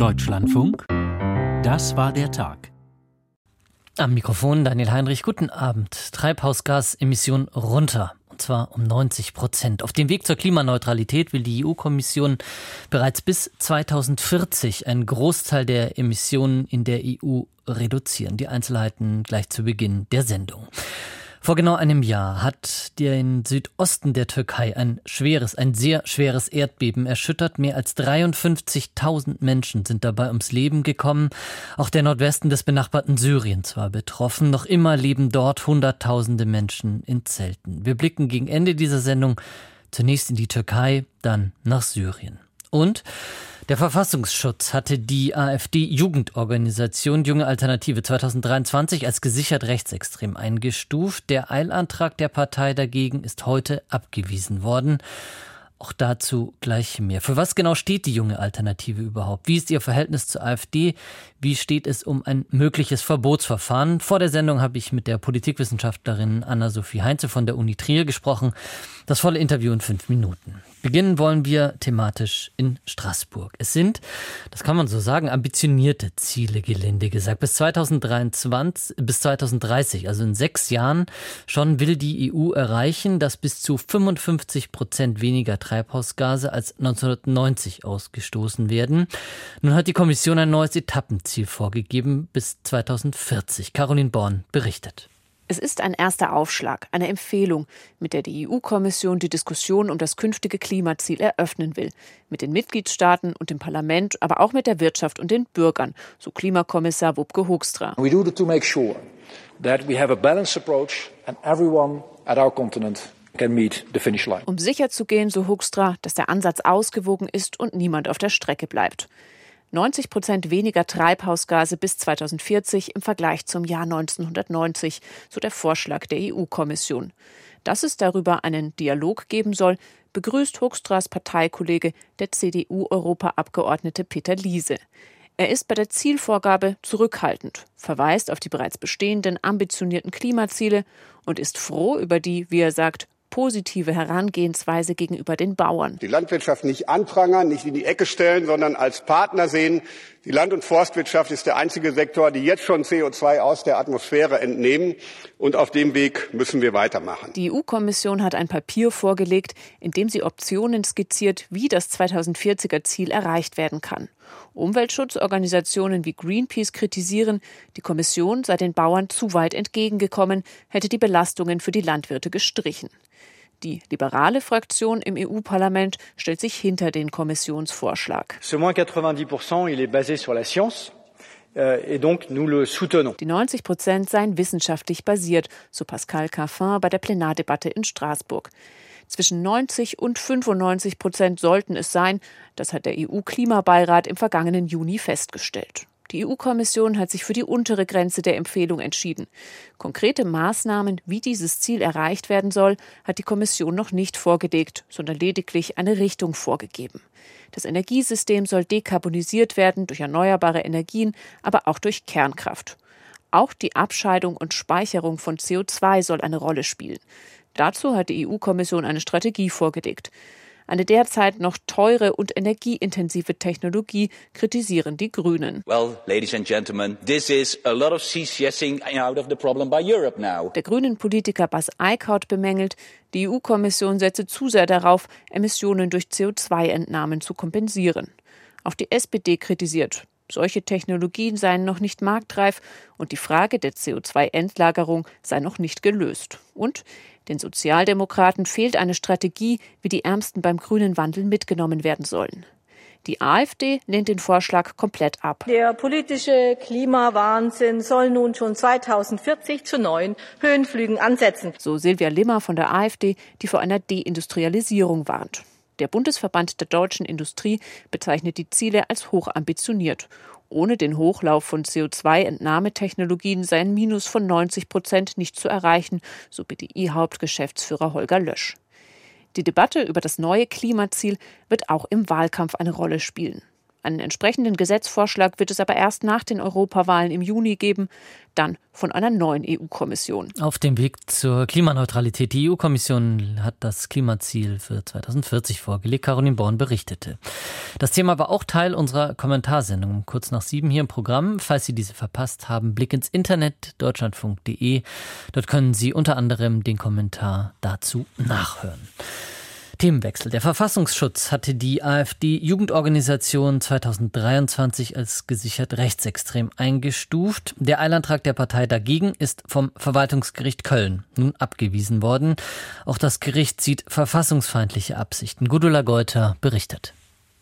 Deutschlandfunk, das war der Tag. Am Mikrofon Daniel Heinrich, guten Abend. Treibhausgasemissionen runter. Und zwar um 90 Prozent. Auf dem Weg zur Klimaneutralität will die EU-Kommission bereits bis 2040 einen Großteil der Emissionen in der EU reduzieren. Die Einzelheiten gleich zu Beginn der Sendung. Vor genau einem Jahr hat den Südosten der Türkei ein schweres, ein sehr schweres Erdbeben erschüttert. Mehr als 53.000 Menschen sind dabei ums Leben gekommen. Auch der Nordwesten des benachbarten Syriens war betroffen. Noch immer leben dort Hunderttausende Menschen in Zelten. Wir blicken gegen Ende dieser Sendung zunächst in die Türkei, dann nach Syrien. Und der Verfassungsschutz hatte die AfD-Jugendorganisation Junge Alternative 2023 als gesichert rechtsextrem eingestuft. Der Eilantrag der Partei dagegen ist heute abgewiesen worden. Auch dazu gleich mehr. Für was genau steht die junge Alternative überhaupt? Wie ist ihr Verhältnis zur AfD? Wie steht es um ein mögliches Verbotsverfahren? Vor der Sendung habe ich mit der Politikwissenschaftlerin Anna-Sophie Heinze von der Uni Trier gesprochen. Das volle Interview in fünf Minuten. Beginnen wollen wir thematisch in Straßburg. Es sind, das kann man so sagen, ambitionierte Ziele, gelinde gesagt. Bis 2023, bis 2030, also in sechs Jahren schon will die EU erreichen, dass bis zu 55 Prozent weniger Treibhausgase als 1990 ausgestoßen werden. Nun hat die Kommission ein neues Etappenziel vorgegeben bis 2040. Caroline Born berichtet. Es ist ein erster Aufschlag, eine Empfehlung, mit der die EU-Kommission die Diskussion um das künftige Klimaziel eröffnen will. Mit den Mitgliedstaaten und dem Parlament, aber auch mit der Wirtschaft und den Bürgern, so Klimakommissar Wubke Hoekstra. We do to make sure that we have a balanced approach and everyone at our continent um sicherzugehen, so Hoekstra, dass der Ansatz ausgewogen ist und niemand auf der Strecke bleibt. 90 Prozent weniger Treibhausgase bis 2040 im Vergleich zum Jahr 1990, so der Vorschlag der EU-Kommission. Dass es darüber einen Dialog geben soll, begrüßt Hoekstras Parteikollege, der CDU-Europaabgeordnete Peter Liese. Er ist bei der Zielvorgabe zurückhaltend, verweist auf die bereits bestehenden ambitionierten Klimaziele und ist froh über die, wie er sagt, positive Herangehensweise gegenüber den Bauern. Die Landwirtschaft nicht anprangern, nicht in die Ecke stellen, sondern als Partner sehen. Die Land- und Forstwirtschaft ist der einzige Sektor, die jetzt schon CO2 aus der Atmosphäre entnehmen. Und auf dem Weg müssen wir weitermachen. Die EU-Kommission hat ein Papier vorgelegt, in dem sie Optionen skizziert, wie das 2040er Ziel erreicht werden kann. Umweltschutzorganisationen wie Greenpeace kritisieren, die Kommission sei den Bauern zu weit entgegengekommen, hätte die Belastungen für die Landwirte gestrichen. Die liberale Fraktion im EU-Parlament stellt sich hinter den Kommissionsvorschlag. Ce moins 90 il est basé sur la science. Euh, die 90 Prozent seien wissenschaftlich basiert, so Pascal Caffin bei der Plenardebatte in Straßburg. Zwischen 90 und 95 Prozent sollten es sein, das hat der EU-Klimabeirat im vergangenen Juni festgestellt. Die EU-Kommission hat sich für die untere Grenze der Empfehlung entschieden. Konkrete Maßnahmen, wie dieses Ziel erreicht werden soll, hat die Kommission noch nicht vorgelegt, sondern lediglich eine Richtung vorgegeben. Das Energiesystem soll dekarbonisiert werden durch erneuerbare Energien, aber auch durch Kernkraft. Auch die Abscheidung und Speicherung von CO2 soll eine Rolle spielen. Dazu hat die EU-Kommission eine Strategie vorgelegt. Eine derzeit noch teure und energieintensive Technologie kritisieren die Grünen. Well, ladies and gentlemen, this is a lot of CCSing out of the problem by Europe now. Der grünen Politiker Bas Eickhout bemängelt, die EU-Kommission setze zu sehr darauf, Emissionen durch CO2-Entnahmen zu kompensieren. Auch die SPD kritisiert, solche Technologien seien noch nicht marktreif und die Frage der CO2-Endlagerung sei noch nicht gelöst. Und den Sozialdemokraten fehlt eine Strategie, wie die Ärmsten beim grünen Wandel mitgenommen werden sollen. Die AfD lehnt den Vorschlag komplett ab. Der politische Klimawahnsinn soll nun schon 2040 zu neuen Höhenflügen ansetzen. So Silvia Limmer von der AfD, die vor einer Deindustrialisierung warnt. Der Bundesverband der deutschen Industrie bezeichnet die Ziele als hochambitioniert ohne den Hochlauf von CO2-Entnahmetechnologien sei ein Minus von 90 Prozent nicht zu erreichen, so BDI-Hauptgeschäftsführer Holger Lösch. Die Debatte über das neue Klimaziel wird auch im Wahlkampf eine Rolle spielen. Einen entsprechenden Gesetzvorschlag wird es aber erst nach den Europawahlen im Juni geben, dann von einer neuen EU-Kommission. Auf dem Weg zur Klimaneutralität. Die EU-Kommission hat das Klimaziel für 2040 vorgelegt. Caroline Born berichtete. Das Thema war auch Teil unserer Kommentarsendung kurz nach sieben hier im Programm. Falls Sie diese verpasst haben, Blick ins Internet deutschlandfunk.de. Dort können Sie unter anderem den Kommentar dazu nachhören. Themenwechsel. Der Verfassungsschutz hatte die AfD-Jugendorganisation 2023 als gesichert rechtsextrem eingestuft. Der Eilantrag der Partei dagegen ist vom Verwaltungsgericht Köln nun abgewiesen worden. Auch das Gericht sieht verfassungsfeindliche Absichten. Gudula Geuter berichtet.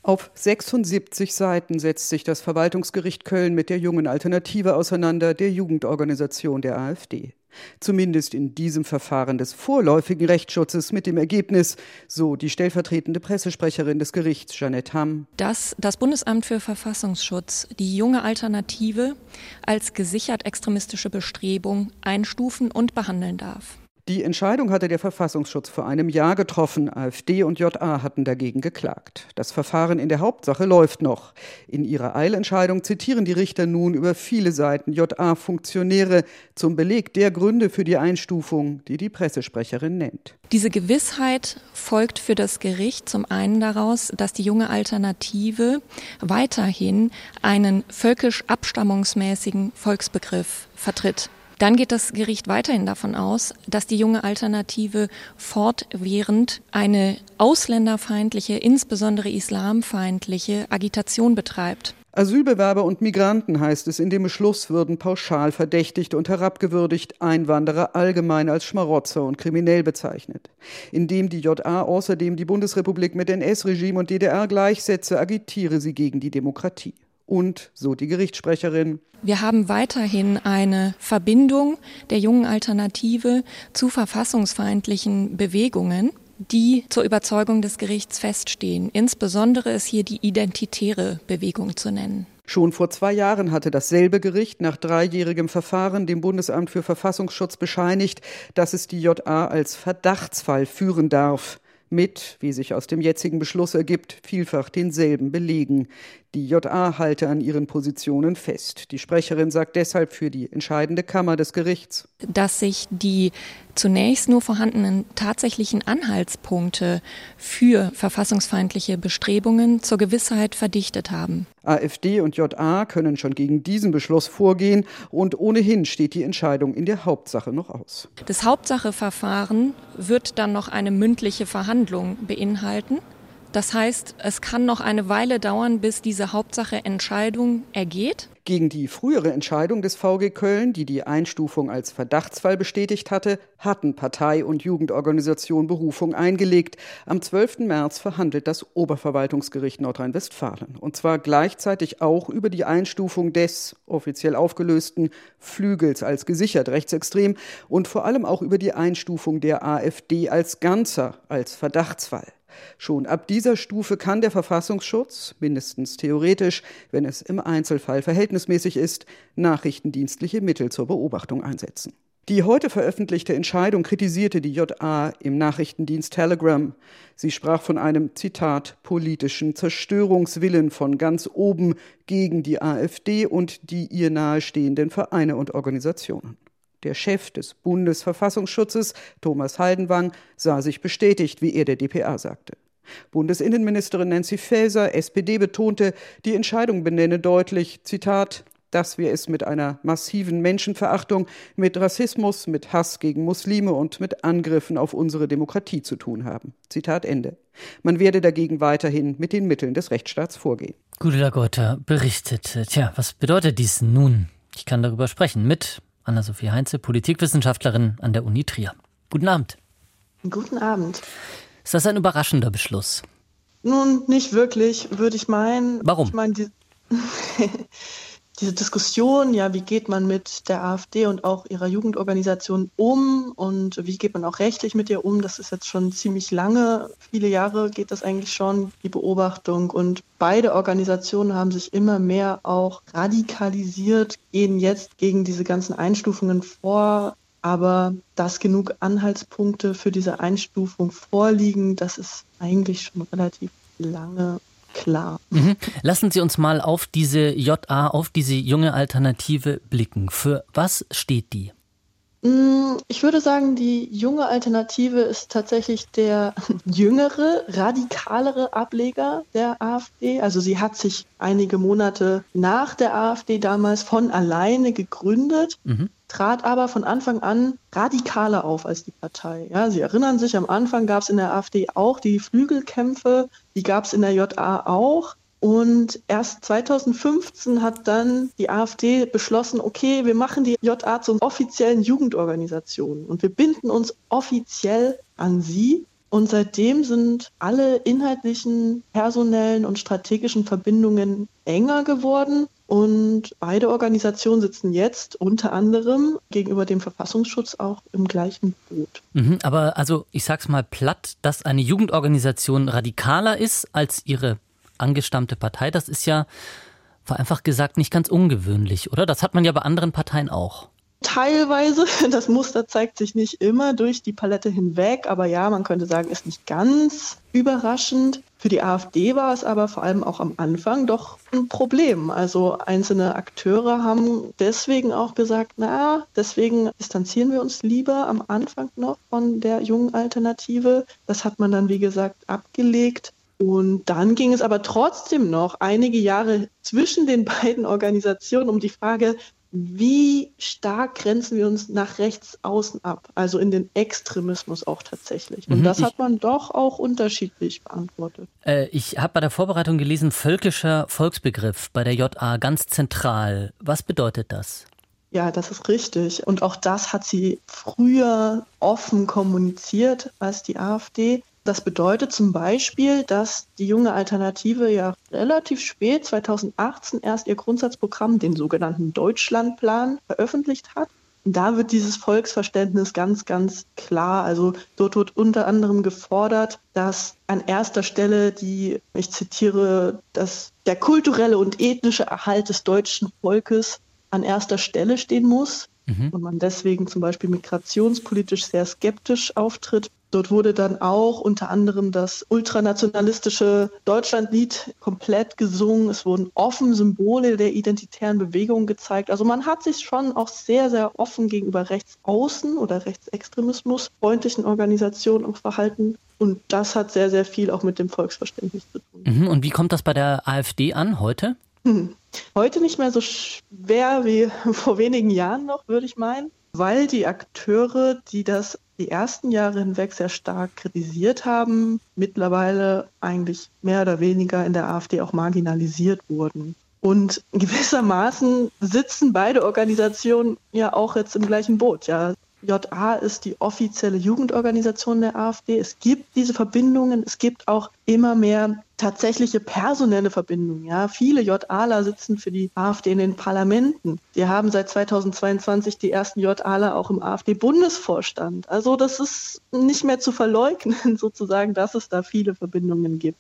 Auf 76 Seiten setzt sich das Verwaltungsgericht Köln mit der jungen Alternative auseinander, der Jugendorganisation der AfD. Zumindest in diesem Verfahren des vorläufigen Rechtsschutzes mit dem Ergebnis, so die stellvertretende Pressesprecherin des Gerichts, Janette Hamm, dass das Bundesamt für Verfassungsschutz die junge Alternative als gesichert extremistische Bestrebung einstufen und behandeln darf. Die Entscheidung hatte der Verfassungsschutz vor einem Jahr getroffen. AfD und JA hatten dagegen geklagt. Das Verfahren in der Hauptsache läuft noch. In ihrer Eilentscheidung zitieren die Richter nun über viele Seiten JA-Funktionäre zum Beleg der Gründe für die Einstufung, die die Pressesprecherin nennt. Diese Gewissheit folgt für das Gericht zum einen daraus, dass die junge Alternative weiterhin einen völkisch abstammungsmäßigen Volksbegriff vertritt. Dann geht das Gericht weiterhin davon aus, dass die junge Alternative fortwährend eine ausländerfeindliche, insbesondere islamfeindliche Agitation betreibt. Asylbewerber und Migranten, heißt es in dem Beschluss, würden pauschal verdächtigt und herabgewürdigt, Einwanderer allgemein als Schmarotzer und kriminell bezeichnet. Indem die JA außerdem die Bundesrepublik mit NS-Regime und DDR gleichsetze, agitiere sie gegen die Demokratie. Und, so die Gerichtssprecherin, wir haben weiterhin eine Verbindung der jungen Alternative zu verfassungsfeindlichen Bewegungen die zur Überzeugung des Gerichts feststehen. Insbesondere ist hier die identitäre Bewegung zu nennen. Schon vor zwei Jahren hatte dasselbe Gericht nach dreijährigem Verfahren dem Bundesamt für Verfassungsschutz bescheinigt, dass es die JA als Verdachtsfall führen darf mit, wie sich aus dem jetzigen Beschluss ergibt, vielfach denselben Belegen. Die JA halte an ihren Positionen fest. Die Sprecherin sagt deshalb für die entscheidende Kammer des Gerichts, dass sich die zunächst nur vorhandenen tatsächlichen Anhaltspunkte für verfassungsfeindliche Bestrebungen zur Gewissheit verdichtet haben. AfD und JA können schon gegen diesen Beschluss vorgehen und ohnehin steht die Entscheidung in der Hauptsache noch aus. Das Hauptsacheverfahren wird dann noch eine mündliche Verhandlung beinhalten. Das heißt, es kann noch eine Weile dauern, bis diese Hauptsache Entscheidung ergeht. Gegen die frühere Entscheidung des VG Köln, die die Einstufung als Verdachtsfall bestätigt hatte, hatten Partei und Jugendorganisation Berufung eingelegt. Am 12. März verhandelt das Oberverwaltungsgericht Nordrhein-Westfalen. Und zwar gleichzeitig auch über die Einstufung des offiziell aufgelösten Flügels als gesichert rechtsextrem und vor allem auch über die Einstufung der AfD als Ganzer als Verdachtsfall. Schon ab dieser Stufe kann der Verfassungsschutz, mindestens theoretisch, wenn es im Einzelfall verhältnismäßig ist, nachrichtendienstliche Mittel zur Beobachtung einsetzen. Die heute veröffentlichte Entscheidung kritisierte die JA im Nachrichtendienst Telegram. Sie sprach von einem, Zitat, politischen Zerstörungswillen von ganz oben gegen die AfD und die ihr nahestehenden Vereine und Organisationen. Der Chef des Bundesverfassungsschutzes, Thomas Haldenwang, sah sich bestätigt, wie er der dpa sagte. Bundesinnenministerin Nancy Faeser, SPD, betonte, die Entscheidung benenne deutlich, Zitat, dass wir es mit einer massiven Menschenverachtung, mit Rassismus, mit Hass gegen Muslime und mit Angriffen auf unsere Demokratie zu tun haben. Zitat Ende. Man werde dagegen weiterhin mit den Mitteln des Rechtsstaats vorgehen. Gudula Gotter berichtet. Tja, was bedeutet dies nun? Ich kann darüber sprechen mit Anna-Sophie Heinze, Politikwissenschaftlerin an der Uni Trier. Guten Abend. Guten Abend. Ist das ein überraschender Beschluss? Nun, nicht wirklich, würde ich meinen. Warum? Ich meine, die, diese Diskussion, ja, wie geht man mit der AfD und auch ihrer Jugendorganisation um und wie geht man auch rechtlich mit ihr um, das ist jetzt schon ziemlich lange, viele Jahre geht das eigentlich schon, die Beobachtung. Und beide Organisationen haben sich immer mehr auch radikalisiert, gehen jetzt gegen diese ganzen Einstufungen vor. Aber dass genug Anhaltspunkte für diese Einstufung vorliegen, das ist eigentlich schon relativ lange klar. Mhm. Lassen Sie uns mal auf diese JA, auf diese junge Alternative blicken. Für was steht die? Mm, ich würde sagen, die junge Alternative ist tatsächlich der jüngere, radikalere Ableger der AfD. Also sie hat sich einige Monate nach der AfD damals von alleine gegründet, mhm. trat aber von Anfang an radikaler auf als die Partei. Ja, Sie erinnern sich, am Anfang gab es in der AfD auch die Flügelkämpfe, die gab es in der JA auch. Und erst 2015 hat dann die AfD beschlossen, okay, wir machen die JA zur offiziellen Jugendorganisation und wir binden uns offiziell an sie. Und seitdem sind alle inhaltlichen, personellen und strategischen Verbindungen enger geworden. Und beide Organisationen sitzen jetzt unter anderem gegenüber dem Verfassungsschutz auch im gleichen Boot. Mhm, aber also ich sag's mal platt, dass eine Jugendorganisation radikaler ist als ihre angestammte Partei, das ist ja vereinfacht gesagt nicht ganz ungewöhnlich, oder? Das hat man ja bei anderen Parteien auch. Teilweise, das Muster zeigt sich nicht immer durch die Palette hinweg, aber ja, man könnte sagen, ist nicht ganz überraschend. Für die AfD war es aber vor allem auch am Anfang doch ein Problem. Also einzelne Akteure haben deswegen auch gesagt, na, deswegen distanzieren wir uns lieber am Anfang noch von der jungen Alternative. Das hat man dann, wie gesagt, abgelegt. Und dann ging es aber trotzdem noch einige Jahre zwischen den beiden Organisationen um die Frage, wie stark grenzen wir uns nach rechts außen ab, also in den Extremismus auch tatsächlich. Und mhm, das hat man doch auch unterschiedlich beantwortet. Äh, ich habe bei der Vorbereitung gelesen, völkischer Volksbegriff bei der JA ganz zentral. Was bedeutet das? Ja, das ist richtig. Und auch das hat sie früher offen kommuniziert als die AfD. Das bedeutet zum Beispiel, dass die junge Alternative ja relativ spät, 2018, erst ihr Grundsatzprogramm, den sogenannten Deutschlandplan, veröffentlicht hat. Und da wird dieses Volksverständnis ganz, ganz klar. Also dort wird unter anderem gefordert, dass an erster Stelle die, ich zitiere, dass der kulturelle und ethnische Erhalt des deutschen Volkes an erster Stelle stehen muss mhm. und man deswegen zum Beispiel migrationspolitisch sehr skeptisch auftritt. Dort wurde dann auch unter anderem das ultranationalistische Deutschlandlied komplett gesungen. Es wurden offen Symbole der identitären Bewegung gezeigt. Also man hat sich schon auch sehr, sehr offen gegenüber Rechtsaußen oder Rechtsextremismus freundlichen Organisationen auch verhalten. Und das hat sehr, sehr viel auch mit dem Volksverständnis zu tun. Mhm. Und wie kommt das bei der AfD an heute? Hm. Heute nicht mehr so schwer wie vor wenigen Jahren noch, würde ich meinen, weil die Akteure, die das die ersten Jahre hinweg sehr stark kritisiert haben, mittlerweile eigentlich mehr oder weniger in der AfD auch marginalisiert wurden. Und gewissermaßen sitzen beide Organisationen ja auch jetzt im gleichen Boot. Ja, JA ist die offizielle Jugendorganisation der AfD. Es gibt diese Verbindungen. Es gibt auch immer mehr tatsächliche personelle Verbindungen. Ja, viele JAler sitzen für die AfD in den Parlamenten. Wir haben seit 2022 die ersten JAler auch im AfD-Bundesvorstand. Also das ist nicht mehr zu verleugnen, sozusagen, dass es da viele Verbindungen gibt.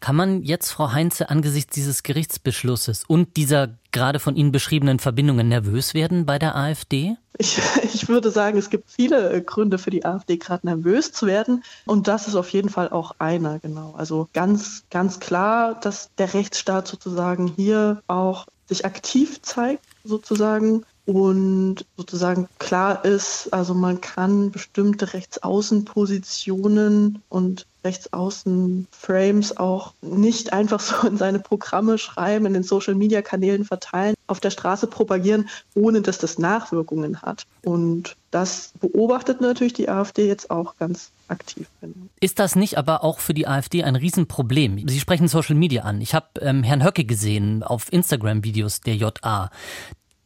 Kann man jetzt, Frau Heinze, angesichts dieses Gerichtsbeschlusses und dieser gerade von Ihnen beschriebenen Verbindungen nervös werden bei der AfD? Ich, ich würde sagen, es gibt viele Gründe für die AfD, gerade nervös zu werden. Und das ist auf jeden Fall auch einer, genau. Also ganz, ganz klar, dass der Rechtsstaat sozusagen hier auch sich aktiv zeigt, sozusagen und sozusagen klar ist, also man kann bestimmte Rechtsaußenpositionen und Rechtsaußen-Frames auch nicht einfach so in seine Programme schreiben, in den Social-Media-Kanälen verteilen, auf der Straße propagieren, ohne dass das Nachwirkungen hat. Und das beobachtet natürlich die AfD jetzt auch ganz aktiv. Ist das nicht aber auch für die AfD ein Riesenproblem? Sie sprechen Social Media an. Ich habe ähm, Herrn Höcke gesehen auf Instagram-Videos der JA.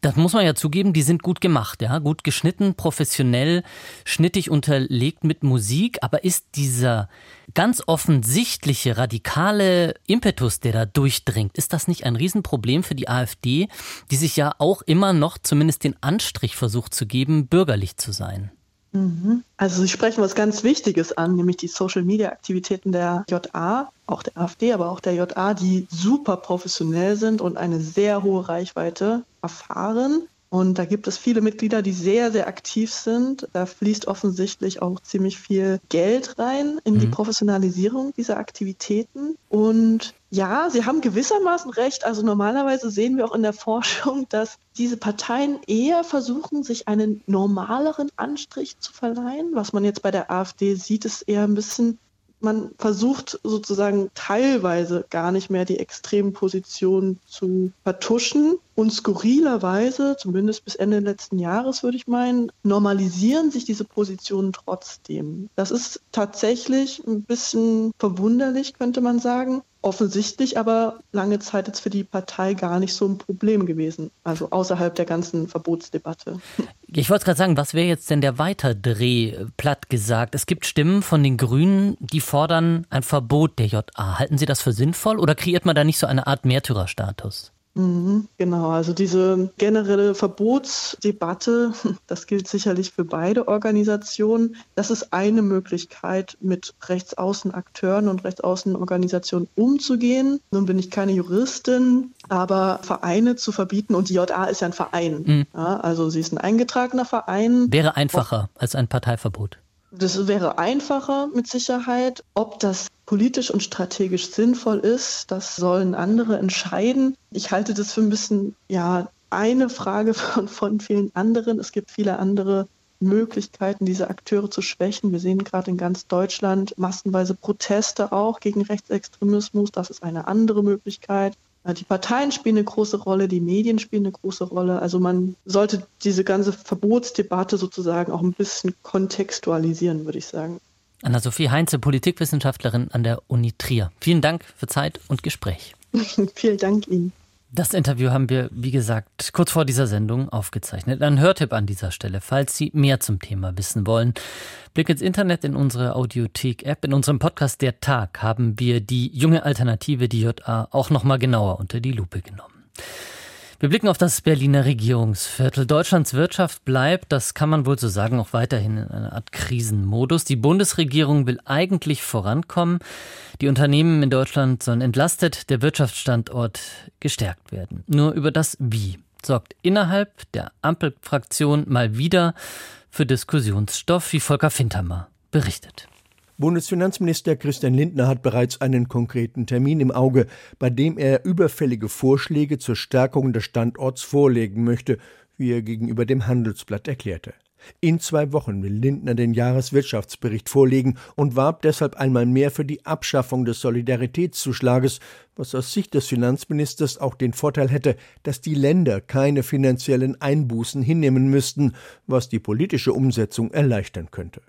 Das muss man ja zugeben, die sind gut gemacht, ja, gut geschnitten, professionell, schnittig unterlegt mit Musik, aber ist dieser ganz offensichtliche radikale Impetus, der da durchdringt, ist das nicht ein Riesenproblem für die AfD, die sich ja auch immer noch zumindest den Anstrich versucht zu geben, bürgerlich zu sein? Mhm. Also Sie sprechen was ganz Wichtiges an, nämlich die Social-Media-Aktivitäten der JA, auch der AfD, aber auch der JA, die super professionell sind und eine sehr hohe Reichweite erfahren. Und da gibt es viele Mitglieder, die sehr, sehr aktiv sind. Da fließt offensichtlich auch ziemlich viel Geld rein in die mhm. Professionalisierung dieser Aktivitäten. Und ja, Sie haben gewissermaßen recht. Also normalerweise sehen wir auch in der Forschung, dass diese Parteien eher versuchen, sich einen normaleren Anstrich zu verleihen. Was man jetzt bei der AfD sieht, ist eher ein bisschen man versucht sozusagen teilweise gar nicht mehr die extremen Positionen zu vertuschen. Und skurrilerweise, zumindest bis Ende letzten Jahres würde ich meinen, normalisieren sich diese Positionen trotzdem. Das ist tatsächlich ein bisschen verwunderlich, könnte man sagen offensichtlich aber lange Zeit jetzt für die Partei gar nicht so ein Problem gewesen, also außerhalb der ganzen Verbotsdebatte. Ich wollte gerade sagen, was wäre jetzt denn der Weiterdreh, platt gesagt? Es gibt Stimmen von den Grünen, die fordern ein Verbot der JA. Halten Sie das für sinnvoll oder kreiert man da nicht so eine Art Märtyrerstatus? Mhm, genau, also diese generelle Verbotsdebatte, das gilt sicherlich für beide Organisationen. Das ist eine Möglichkeit, mit Rechtsaußenakteuren und Rechtsaußenorganisationen umzugehen. Nun bin ich keine Juristin, aber Vereine zu verbieten, und die JA ist ja ein Verein. Mhm. Ja, also sie ist ein eingetragener Verein. Wäre einfacher als ein Parteiverbot. Das wäre einfacher mit Sicherheit. Ob das politisch und strategisch sinnvoll ist, das sollen andere entscheiden. Ich halte das für ein bisschen, ja, eine Frage von, von vielen anderen. Es gibt viele andere Möglichkeiten, diese Akteure zu schwächen. Wir sehen gerade in ganz Deutschland massenweise Proteste auch gegen Rechtsextremismus. Das ist eine andere Möglichkeit. Die Parteien spielen eine große Rolle, die Medien spielen eine große Rolle. Also man sollte diese ganze Verbotsdebatte sozusagen auch ein bisschen kontextualisieren, würde ich sagen. Anna-Sophie Heinze, Politikwissenschaftlerin an der Uni Trier. Vielen Dank für Zeit und Gespräch. Vielen Dank Ihnen. Das Interview haben wir, wie gesagt, kurz vor dieser Sendung aufgezeichnet. Ein Hörtipp an dieser Stelle, falls Sie mehr zum Thema wissen wollen. Blick ins Internet in unsere Audiothek-App. In unserem Podcast Der Tag haben wir die junge Alternative, die JA, auch nochmal genauer unter die Lupe genommen. Wir blicken auf das Berliner Regierungsviertel. Deutschlands Wirtschaft bleibt, das kann man wohl so sagen, auch weiterhin in einer Art Krisenmodus. Die Bundesregierung will eigentlich vorankommen. Die Unternehmen in Deutschland sollen entlastet, der Wirtschaftsstandort gestärkt werden. Nur über das Wie sorgt innerhalb der Ampelfraktion mal wieder für Diskussionsstoff, wie Volker Fintermer berichtet. Bundesfinanzminister Christian Lindner hat bereits einen konkreten Termin im Auge, bei dem er überfällige Vorschläge zur Stärkung des Standorts vorlegen möchte, wie er gegenüber dem Handelsblatt erklärte. In zwei Wochen will Lindner den Jahreswirtschaftsbericht vorlegen und warb deshalb einmal mehr für die Abschaffung des Solidaritätszuschlages, was aus Sicht des Finanzministers auch den Vorteil hätte, dass die Länder keine finanziellen Einbußen hinnehmen müssten, was die politische Umsetzung erleichtern könnte.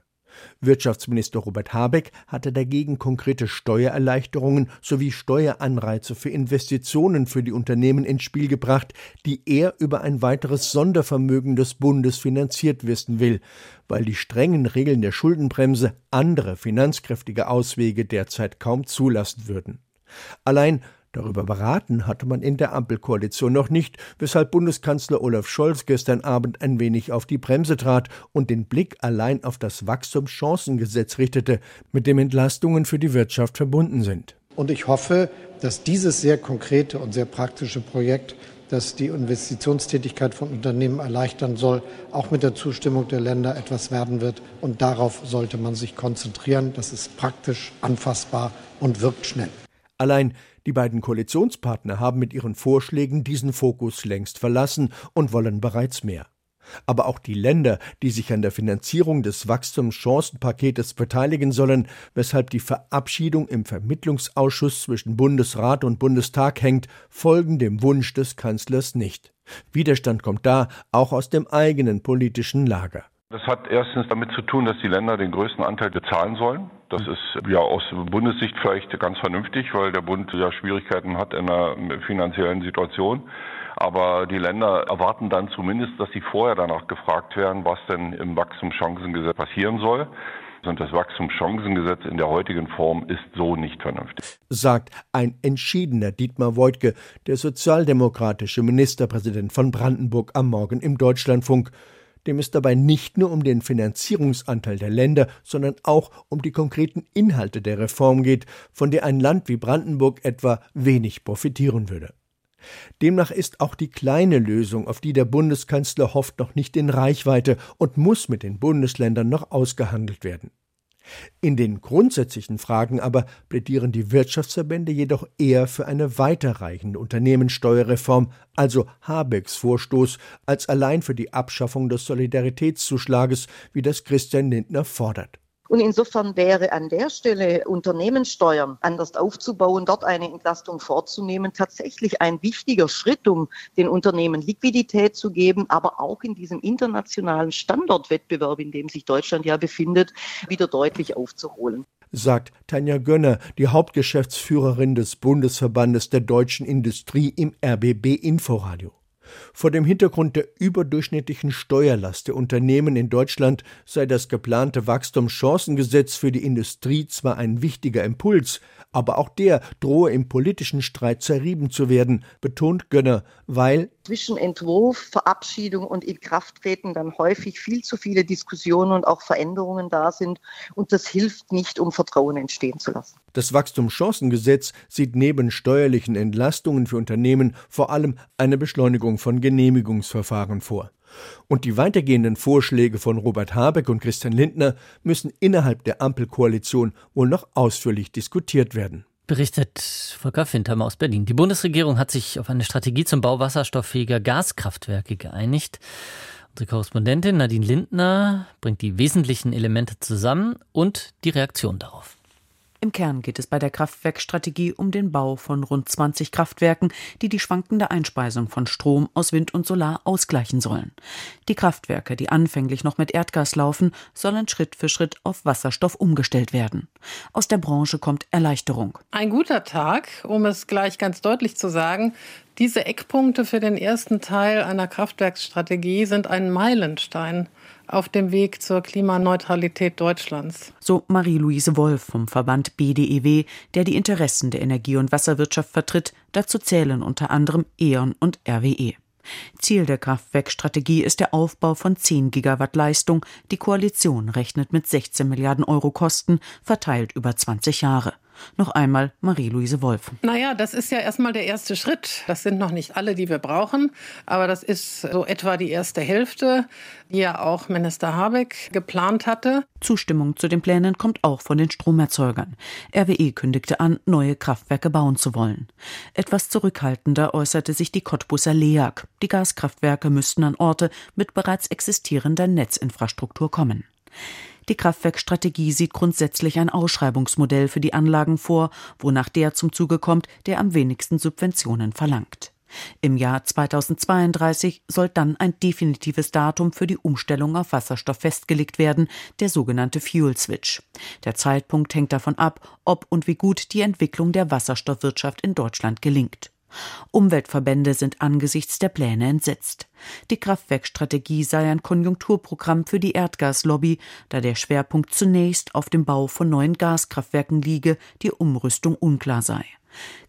Wirtschaftsminister Robert Habeck hatte dagegen konkrete Steuererleichterungen sowie Steueranreize für Investitionen für die Unternehmen ins Spiel gebracht, die er über ein weiteres Sondervermögen des Bundes finanziert wissen will, weil die strengen Regeln der Schuldenbremse andere finanzkräftige Auswege derzeit kaum zulassen würden. Allein Darüber beraten hatte man in der Ampelkoalition noch nicht, weshalb Bundeskanzler Olaf Scholz gestern Abend ein wenig auf die Bremse trat und den Blick allein auf das Wachstumschancengesetz richtete, mit dem Entlastungen für die Wirtschaft verbunden sind. Und ich hoffe, dass dieses sehr konkrete und sehr praktische Projekt, das die Investitionstätigkeit von Unternehmen erleichtern soll, auch mit der Zustimmung der Länder etwas werden wird. Und darauf sollte man sich konzentrieren. Das ist praktisch, anfassbar und wirkt schnell. Allein die beiden Koalitionspartner haben mit ihren Vorschlägen diesen Fokus längst verlassen und wollen bereits mehr. Aber auch die Länder, die sich an der Finanzierung des Wachstumschancenpaketes beteiligen sollen, weshalb die Verabschiedung im Vermittlungsausschuss zwischen Bundesrat und Bundestag hängt, folgen dem Wunsch des Kanzlers nicht. Widerstand kommt da auch aus dem eigenen politischen Lager. Das hat erstens damit zu tun, dass die Länder den größten Anteil bezahlen sollen. Das ist ja aus Bundessicht vielleicht ganz vernünftig, weil der Bund ja Schwierigkeiten hat in einer finanziellen Situation. Aber die Länder erwarten dann zumindest, dass sie vorher danach gefragt werden, was denn im Wachstumschancengesetz passieren soll. Und das Wachstumschancengesetz in der heutigen Form ist so nicht vernünftig. Sagt ein entschiedener Dietmar Woidke, der sozialdemokratische Ministerpräsident von Brandenburg am Morgen im Deutschlandfunk dem es dabei nicht nur um den Finanzierungsanteil der Länder, sondern auch um die konkreten Inhalte der Reform geht, von der ein Land wie Brandenburg etwa wenig profitieren würde. Demnach ist auch die kleine Lösung, auf die der Bundeskanzler hofft, noch nicht in Reichweite und muss mit den Bundesländern noch ausgehandelt werden. In den grundsätzlichen Fragen aber plädieren die Wirtschaftsverbände jedoch eher für eine weiterreichende Unternehmenssteuerreform, also Habecks Vorstoß, als allein für die Abschaffung des Solidaritätszuschlages, wie das Christian Lindner fordert. Und insofern wäre an der Stelle Unternehmenssteuern anders aufzubauen, dort eine Entlastung vorzunehmen, tatsächlich ein wichtiger Schritt, um den Unternehmen Liquidität zu geben, aber auch in diesem internationalen Standortwettbewerb, in dem sich Deutschland ja befindet, wieder deutlich aufzuholen sagt Tanja Gönner, die Hauptgeschäftsführerin des Bundesverbandes der deutschen Industrie im RBB Inforadio. Vor dem Hintergrund der überdurchschnittlichen Steuerlast der Unternehmen in Deutschland sei das geplante Wachstumschancengesetz für die Industrie zwar ein wichtiger Impuls, aber auch der drohe im politischen Streit zerrieben zu werden, betont Gönner, weil zwischen Entwurf, Verabschiedung und Inkrafttreten dann häufig viel zu viele Diskussionen und auch Veränderungen da sind und das hilft nicht, um Vertrauen entstehen zu lassen. Das Wachstumschancengesetz sieht neben steuerlichen Entlastungen für Unternehmen vor allem eine Beschleunigung von Genehmigungsverfahren vor. Und die weitergehenden Vorschläge von Robert Habeck und Christian Lindner müssen innerhalb der Ampelkoalition wohl noch ausführlich diskutiert werden. Berichtet Volker Fintermer aus Berlin. Die Bundesregierung hat sich auf eine Strategie zum Bau wasserstofffähiger Gaskraftwerke geeinigt. Unsere Korrespondentin Nadine Lindner bringt die wesentlichen Elemente zusammen und die Reaktion darauf. Im Kern geht es bei der Kraftwerkstrategie um den Bau von rund 20 Kraftwerken, die die schwankende Einspeisung von Strom aus Wind und Solar ausgleichen sollen. Die Kraftwerke, die anfänglich noch mit Erdgas laufen, sollen Schritt für Schritt auf Wasserstoff umgestellt werden. Aus der Branche kommt Erleichterung. Ein guter Tag, um es gleich ganz deutlich zu sagen. Diese Eckpunkte für den ersten Teil einer Kraftwerksstrategie sind ein Meilenstein auf dem Weg zur Klimaneutralität Deutschlands. So Marie-Louise Wolf vom Verband BDEW, der die Interessen der Energie- und Wasserwirtschaft vertritt. Dazu zählen unter anderem E.ON und RWE. Ziel der Kraftwerkstrategie ist der Aufbau von 10 Gigawatt Leistung. Die Koalition rechnet mit 16 Milliarden Euro Kosten, verteilt über 20 Jahre. Noch einmal Marie-Louise Wolf. Naja, das ist ja erstmal der erste Schritt. Das sind noch nicht alle, die wir brauchen, aber das ist so etwa die erste Hälfte, die ja auch Minister Habeck geplant hatte. Zustimmung zu den Plänen kommt auch von den Stromerzeugern. RWE kündigte an, neue Kraftwerke bauen zu wollen. Etwas zurückhaltender äußerte sich die Cottbusser LEAG. Die Gaskraftwerke müssten an Orte mit bereits existierender Netzinfrastruktur kommen. Die Kraftwerkstrategie sieht grundsätzlich ein Ausschreibungsmodell für die Anlagen vor, wonach der zum Zuge kommt, der am wenigsten Subventionen verlangt. Im Jahr 2032 soll dann ein definitives Datum für die Umstellung auf Wasserstoff festgelegt werden, der sogenannte Fuel Switch. Der Zeitpunkt hängt davon ab, ob und wie gut die Entwicklung der Wasserstoffwirtschaft in Deutschland gelingt. Umweltverbände sind angesichts der Pläne entsetzt. Die Kraftwerkstrategie sei ein Konjunkturprogramm für die Erdgaslobby, da der Schwerpunkt zunächst auf dem Bau von neuen Gaskraftwerken liege, die Umrüstung unklar sei.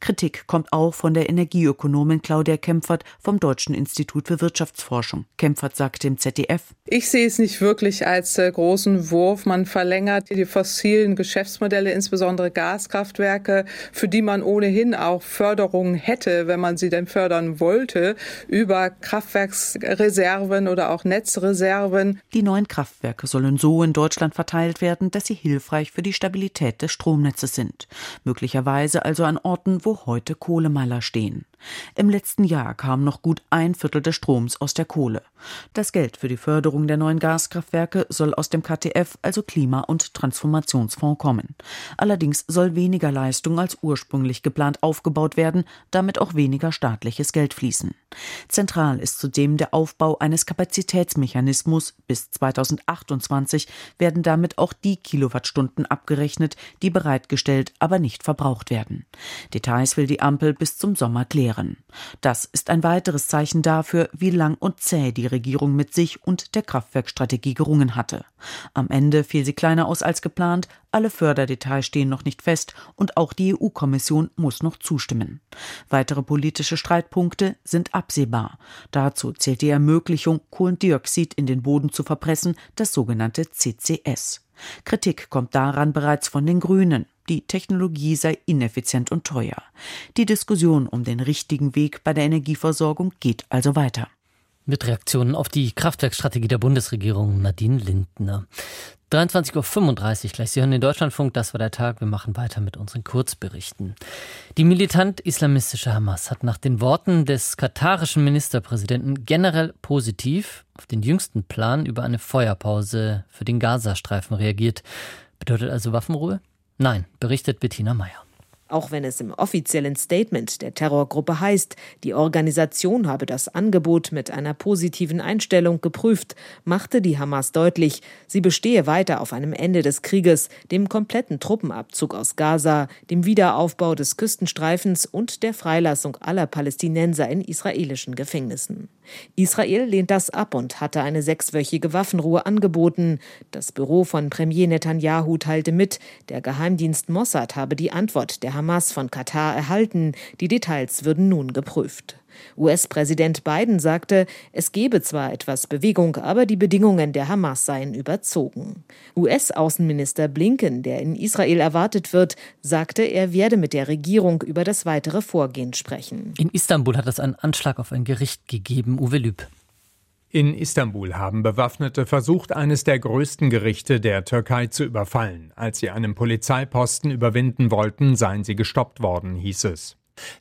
Kritik kommt auch von der Energieökonomin Claudia Kempfert vom Deutschen Institut für Wirtschaftsforschung. Kempfert sagte im ZDF: Ich sehe es nicht wirklich als äh, großen Wurf. Man verlängert die fossilen Geschäftsmodelle, insbesondere Gaskraftwerke, für die man ohnehin auch Förderungen hätte, wenn man sie denn fördern wollte, über Kraftwerksreserven oder auch Netzreserven. Die neuen Kraftwerke sollen so in Deutschland verteilt werden, dass sie hilfreich für die Stabilität des Stromnetzes sind. Möglicherweise also ein Ort, Orten, wo heute Kohlemeiler stehen. Im letzten Jahr kam noch gut ein Viertel des Stroms aus der Kohle. Das Geld für die Förderung der neuen Gaskraftwerke soll aus dem KTF, also Klima- und Transformationsfonds, kommen. Allerdings soll weniger Leistung als ursprünglich geplant aufgebaut werden, damit auch weniger staatliches Geld fließen. Zentral ist zudem der Aufbau eines Kapazitätsmechanismus. Bis 2028 werden damit auch die Kilowattstunden abgerechnet, die bereitgestellt, aber nicht verbraucht werden. Details will die Ampel bis zum Sommer klären wären. Das ist ein weiteres Zeichen dafür, wie lang und zäh die Regierung mit sich und der Kraftwerkstrategie gerungen hatte. Am Ende fiel sie kleiner aus als geplant, alle Förderdetails stehen noch nicht fest und auch die EU-Kommission muss noch zustimmen. Weitere politische Streitpunkte sind absehbar. Dazu zählt die Ermöglichung, Kohlendioxid in den Boden zu verpressen, das sogenannte CCS. Kritik kommt daran bereits von den Grünen. Die Technologie sei ineffizient und teuer. Die Diskussion um den richtigen Weg bei der Energieversorgung geht also weiter. Mit Reaktionen auf die Kraftwerkstrategie der Bundesregierung Nadine Lindner. 23.35 Uhr gleich. Sie hören den Deutschlandfunk, das war der Tag. Wir machen weiter mit unseren Kurzberichten. Die militant-islamistische Hamas hat nach den Worten des katarischen Ministerpräsidenten generell positiv auf den jüngsten Plan über eine Feuerpause für den Gazastreifen reagiert. Bedeutet also Waffenruhe? Nein, berichtet Bettina Meyer. Auch wenn es im offiziellen Statement der Terrorgruppe heißt, die Organisation habe das Angebot mit einer positiven Einstellung geprüft, machte die Hamas deutlich, sie bestehe weiter auf einem Ende des Krieges, dem kompletten Truppenabzug aus Gaza, dem Wiederaufbau des Küstenstreifens und der Freilassung aller Palästinenser in israelischen Gefängnissen. Israel lehnt das ab und hatte eine sechswöchige Waffenruhe angeboten. Das Büro von Premier Netanyahu teilte mit, der Geheimdienst Mossad habe die Antwort der Hamas von Katar erhalten. Die Details würden nun geprüft. US-Präsident Biden sagte, es gebe zwar etwas Bewegung, aber die Bedingungen der Hamas seien überzogen. US-Außenminister Blinken, der in Israel erwartet wird, sagte, er werde mit der Regierung über das weitere Vorgehen sprechen. In Istanbul hat es einen Anschlag auf ein Gericht gegeben. Uwe Lüb. In Istanbul haben Bewaffnete versucht, eines der größten Gerichte der Türkei zu überfallen. Als sie einen Polizeiposten überwinden wollten, seien sie gestoppt worden, hieß es.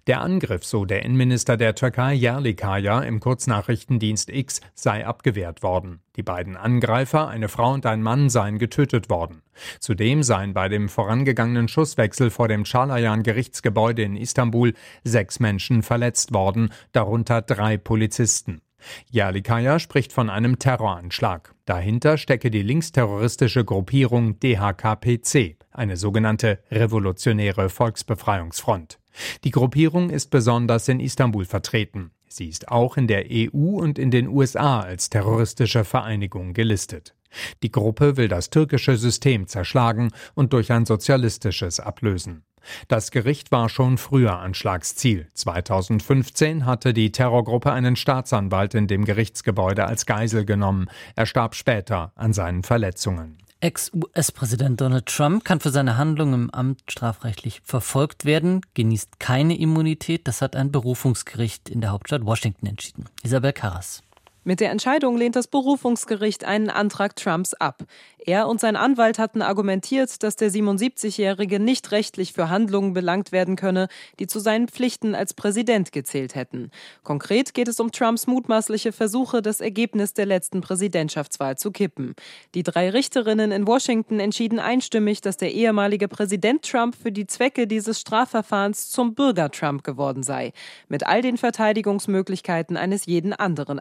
Der Angriff, so der Innenminister der Türkei Yerlikaya im Kurznachrichtendienst X, sei abgewehrt worden. Die beiden Angreifer, eine Frau und ein Mann, seien getötet worden. Zudem seien bei dem vorangegangenen Schusswechsel vor dem Çağlayan Gerichtsgebäude in Istanbul sechs Menschen verletzt worden, darunter drei Polizisten. Yerlikaya spricht von einem Terroranschlag. Dahinter stecke die linksterroristische Gruppierung DHKPC, eine sogenannte Revolutionäre Volksbefreiungsfront. Die Gruppierung ist besonders in Istanbul vertreten. Sie ist auch in der EU und in den USA als terroristische Vereinigung gelistet. Die Gruppe will das türkische System zerschlagen und durch ein sozialistisches ablösen. Das Gericht war schon früher Anschlagsziel. 2015 hatte die Terrorgruppe einen Staatsanwalt in dem Gerichtsgebäude als Geisel genommen. Er starb später an seinen Verletzungen. Ex-US-Präsident Donald Trump kann für seine Handlungen im Amt strafrechtlich verfolgt werden, genießt keine Immunität. Das hat ein Berufungsgericht in der Hauptstadt Washington entschieden. Isabel Karras. Mit der Entscheidung lehnt das Berufungsgericht einen Antrag Trumps ab. Er und sein Anwalt hatten argumentiert, dass der 77-Jährige nicht rechtlich für Handlungen belangt werden könne, die zu seinen Pflichten als Präsident gezählt hätten. Konkret geht es um Trumps mutmaßliche Versuche, das Ergebnis der letzten Präsidentschaftswahl zu kippen. Die drei Richterinnen in Washington entschieden einstimmig, dass der ehemalige Präsident Trump für die Zwecke dieses Strafverfahrens zum Bürger Trump geworden sei, mit all den Verteidigungsmöglichkeiten eines jeden anderen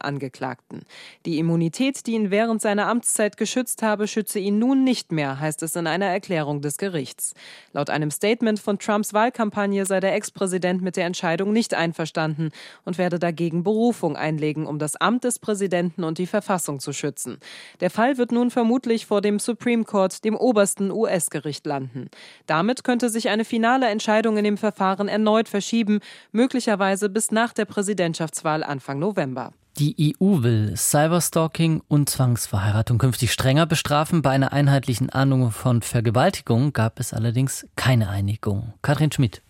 Angeklagten. Die Immunität, die ihn während seiner Amtszeit geschützt habe, schütze ihn nun nicht mehr, heißt es in einer Erklärung des Gerichts. Laut einem Statement von Trumps Wahlkampagne sei der Ex-Präsident mit der Entscheidung nicht einverstanden und werde dagegen Berufung einlegen, um das Amt des Präsidenten und die Verfassung zu schützen. Der Fall wird nun vermutlich vor dem Supreme Court, dem obersten US-Gericht, landen. Damit könnte sich eine finale Entscheidung in dem Verfahren erneut verschieben, möglicherweise bis nach der Präsidentschaftswahl Anfang November. Die EU will Cyberstalking und Zwangsverheiratung künftig strenger bestrafen. Bei einer einheitlichen Ahnung von Vergewaltigung gab es allerdings keine Einigung. Katrin Schmidt.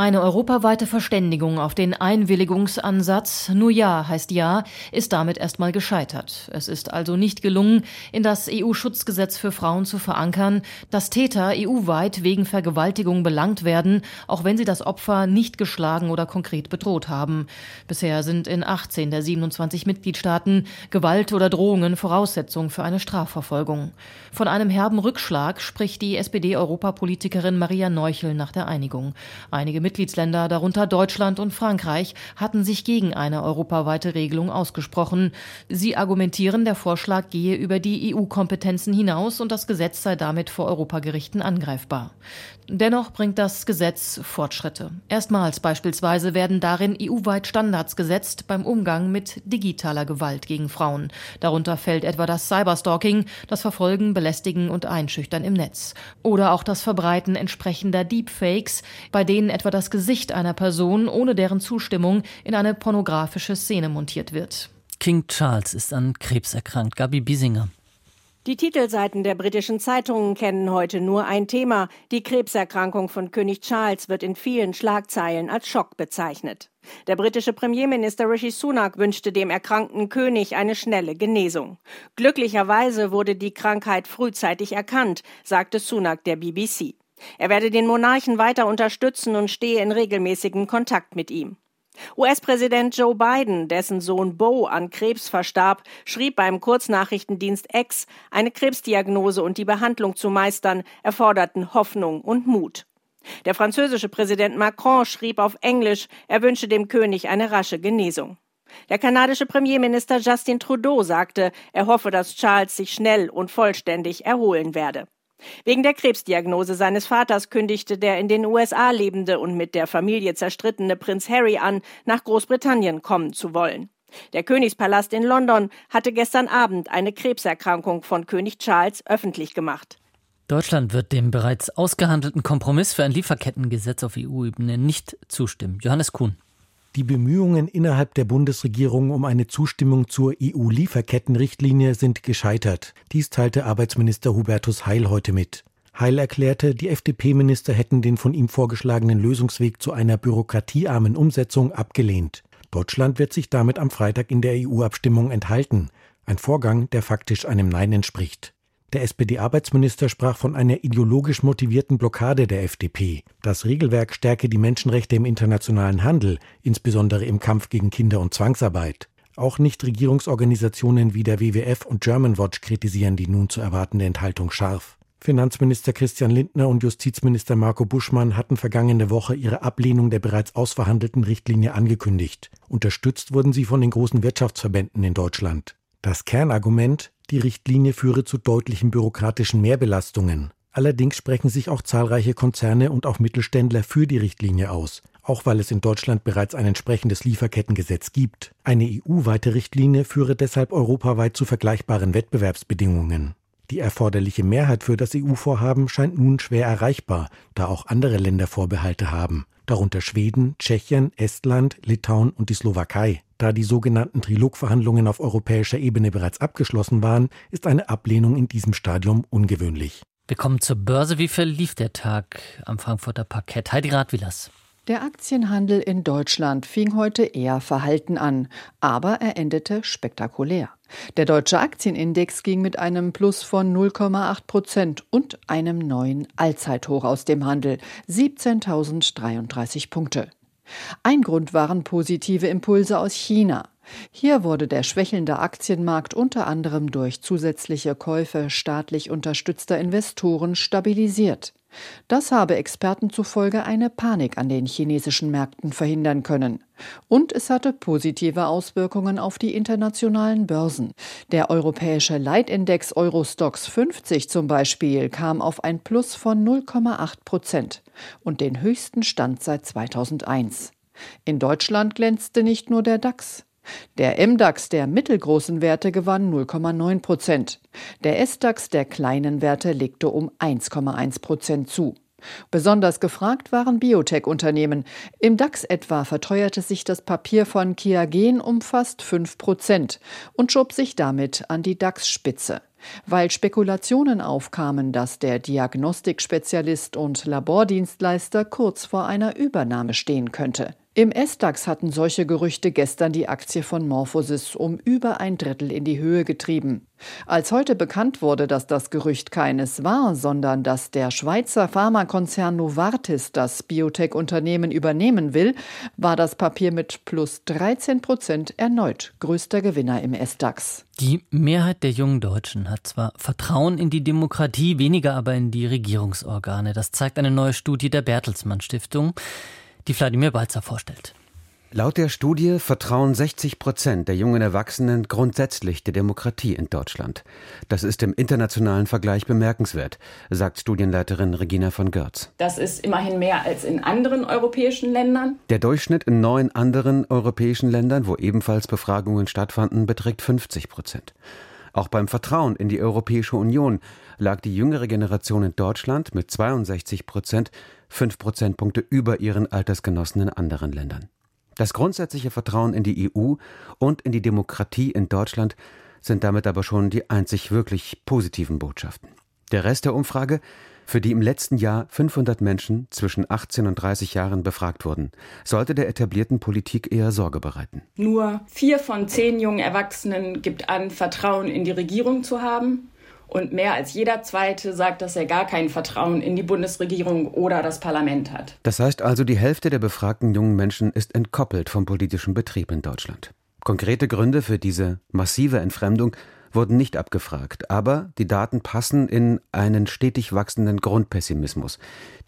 Eine europaweite Verständigung auf den Einwilligungsansatz, nur ja heißt ja, ist damit erstmal gescheitert. Es ist also nicht gelungen, in das EU-Schutzgesetz für Frauen zu verankern, dass Täter EU-weit wegen Vergewaltigung belangt werden, auch wenn sie das Opfer nicht geschlagen oder konkret bedroht haben. Bisher sind in 18 der 27 Mitgliedstaaten Gewalt oder Drohungen Voraussetzung für eine Strafverfolgung. Von einem herben Rückschlag spricht die SPD-Europapolitikerin Maria Neuchel nach der Einigung. Einige Mitgliedsländer, darunter Deutschland und Frankreich, hatten sich gegen eine europaweite Regelung ausgesprochen. Sie argumentieren, der Vorschlag gehe über die EU-Kompetenzen hinaus und das Gesetz sei damit vor Europagerichten angreifbar. Dennoch bringt das Gesetz Fortschritte. Erstmals beispielsweise werden darin EU-weit Standards gesetzt beim Umgang mit digitaler Gewalt gegen Frauen. Darunter fällt etwa das Cyberstalking, das Verfolgen, Belästigen und Einschüchtern im Netz. Oder auch das Verbreiten entsprechender Deepfakes, bei denen etwa das Gesicht einer Person ohne deren Zustimmung in eine pornografische Szene montiert wird. King Charles ist an Krebs erkrankt. Gabi Biesinger. Die Titelseiten der britischen Zeitungen kennen heute nur ein Thema. Die Krebserkrankung von König Charles wird in vielen Schlagzeilen als Schock bezeichnet. Der britische Premierminister Rishi Sunak wünschte dem erkrankten König eine schnelle Genesung. Glücklicherweise wurde die Krankheit frühzeitig erkannt, sagte Sunak der BBC. Er werde den Monarchen weiter unterstützen und stehe in regelmäßigem Kontakt mit ihm. US-Präsident Joe Biden, dessen Sohn Bo an Krebs verstarb, schrieb beim Kurznachrichtendienst X, eine Krebsdiagnose und die Behandlung zu meistern erforderten Hoffnung und Mut. Der französische Präsident Macron schrieb auf Englisch, er wünsche dem König eine rasche Genesung. Der kanadische Premierminister Justin Trudeau sagte, er hoffe, dass Charles sich schnell und vollständig erholen werde. Wegen der Krebsdiagnose seines Vaters kündigte der in den USA lebende und mit der Familie zerstrittene Prinz Harry an, nach Großbritannien kommen zu wollen. Der Königspalast in London hatte gestern Abend eine Krebserkrankung von König Charles öffentlich gemacht. Deutschland wird dem bereits ausgehandelten Kompromiss für ein Lieferkettengesetz auf EU-Ebene nicht zustimmen. Johannes Kuhn. Die Bemühungen innerhalb der Bundesregierung um eine Zustimmung zur EU-Lieferkettenrichtlinie sind gescheitert. Dies teilte Arbeitsminister Hubertus Heil heute mit. Heil erklärte, die FDP-Minister hätten den von ihm vorgeschlagenen Lösungsweg zu einer bürokratiearmen Umsetzung abgelehnt. Deutschland wird sich damit am Freitag in der EU-Abstimmung enthalten. Ein Vorgang, der faktisch einem Nein entspricht. Der SPD-Arbeitsminister sprach von einer ideologisch motivierten Blockade der FDP. Das Regelwerk stärke die Menschenrechte im internationalen Handel, insbesondere im Kampf gegen Kinder- und Zwangsarbeit. Auch Nichtregierungsorganisationen wie der WWF und Germanwatch kritisieren die nun zu erwartende Enthaltung scharf. Finanzminister Christian Lindner und Justizminister Marco Buschmann hatten vergangene Woche ihre Ablehnung der bereits ausverhandelten Richtlinie angekündigt. Unterstützt wurden sie von den großen Wirtschaftsverbänden in Deutschland. Das Kernargument, die Richtlinie führe zu deutlichen bürokratischen Mehrbelastungen. Allerdings sprechen sich auch zahlreiche Konzerne und auch Mittelständler für die Richtlinie aus, auch weil es in Deutschland bereits ein entsprechendes Lieferkettengesetz gibt. Eine EU-weite Richtlinie führe deshalb europaweit zu vergleichbaren Wettbewerbsbedingungen. Die erforderliche Mehrheit für das EU-Vorhaben scheint nun schwer erreichbar, da auch andere Länder Vorbehalte haben, darunter Schweden, Tschechien, Estland, Litauen und die Slowakei. Da die sogenannten Trilogverhandlungen auf europäischer Ebene bereits abgeschlossen waren, ist eine Ablehnung in diesem Stadium ungewöhnlich. Wir kommen zur Börse. Wie verlief der Tag am Frankfurter Parkett? Heidi Radwilas. Der Aktienhandel in Deutschland fing heute eher verhalten an, aber er endete spektakulär. Der deutsche Aktienindex ging mit einem Plus von 0,8 Prozent und einem neuen Allzeithoch aus dem Handel, 17.033 Punkte. Ein Grund waren positive Impulse aus China. Hier wurde der schwächelnde Aktienmarkt unter anderem durch zusätzliche Käufe staatlich unterstützter Investoren stabilisiert. Das habe Experten zufolge eine Panik an den chinesischen Märkten verhindern können. Und es hatte positive Auswirkungen auf die internationalen Börsen. Der europäische Leitindex Eurostox 50 zum Beispiel kam auf ein Plus von 0,8 Prozent und den höchsten Stand seit 2001. In Deutschland glänzte nicht nur der DAX. Der MDAX der mittelgroßen Werte gewann 0,9 Prozent. Der SDAX der kleinen Werte legte um 1,1 Prozent zu. Besonders gefragt waren Biotech-Unternehmen. Im DAX etwa verteuerte sich das Papier von Kiagen um fast 5 Prozent und schob sich damit an die DAX-Spitze. Weil Spekulationen aufkamen, dass der Diagnostikspezialist und Labordienstleister kurz vor einer Übernahme stehen könnte. Im S-DAX hatten solche Gerüchte gestern die Aktie von Morphosis um über ein Drittel in die Höhe getrieben. Als heute bekannt wurde, dass das Gerücht keines war, sondern dass der Schweizer Pharmakonzern Novartis das Biotech-Unternehmen übernehmen will, war das Papier mit plus 13 Prozent erneut größter Gewinner im S-DAX. Die Mehrheit der jungen Deutschen hat zwar Vertrauen in die Demokratie, weniger aber in die Regierungsorgane. Das zeigt eine neue Studie der Bertelsmann Stiftung die Wladimir Balzer vorstellt. Laut der Studie vertrauen 60 Prozent der jungen Erwachsenen grundsätzlich der Demokratie in Deutschland. Das ist im internationalen Vergleich bemerkenswert, sagt Studienleiterin Regina von Görz. Das ist immerhin mehr als in anderen europäischen Ländern. Der Durchschnitt in neun anderen europäischen Ländern, wo ebenfalls Befragungen stattfanden, beträgt 50 Prozent. Auch beim Vertrauen in die Europäische Union lag die jüngere Generation in Deutschland mit 62 Prozent fünf Prozentpunkte über ihren Altersgenossen in anderen Ländern. Das grundsätzliche Vertrauen in die EU und in die Demokratie in Deutschland sind damit aber schon die einzig wirklich positiven Botschaften. Der Rest der Umfrage für die im letzten Jahr 500 Menschen zwischen 18 und 30 Jahren befragt wurden, sollte der etablierten Politik eher Sorge bereiten. Nur vier von zehn jungen Erwachsenen gibt an, Vertrauen in die Regierung zu haben. Und mehr als jeder Zweite sagt, dass er gar kein Vertrauen in die Bundesregierung oder das Parlament hat. Das heißt also, die Hälfte der befragten jungen Menschen ist entkoppelt vom politischen Betrieb in Deutschland. Konkrete Gründe für diese massive Entfremdung wurden nicht abgefragt, aber die Daten passen in einen stetig wachsenden Grundpessimismus,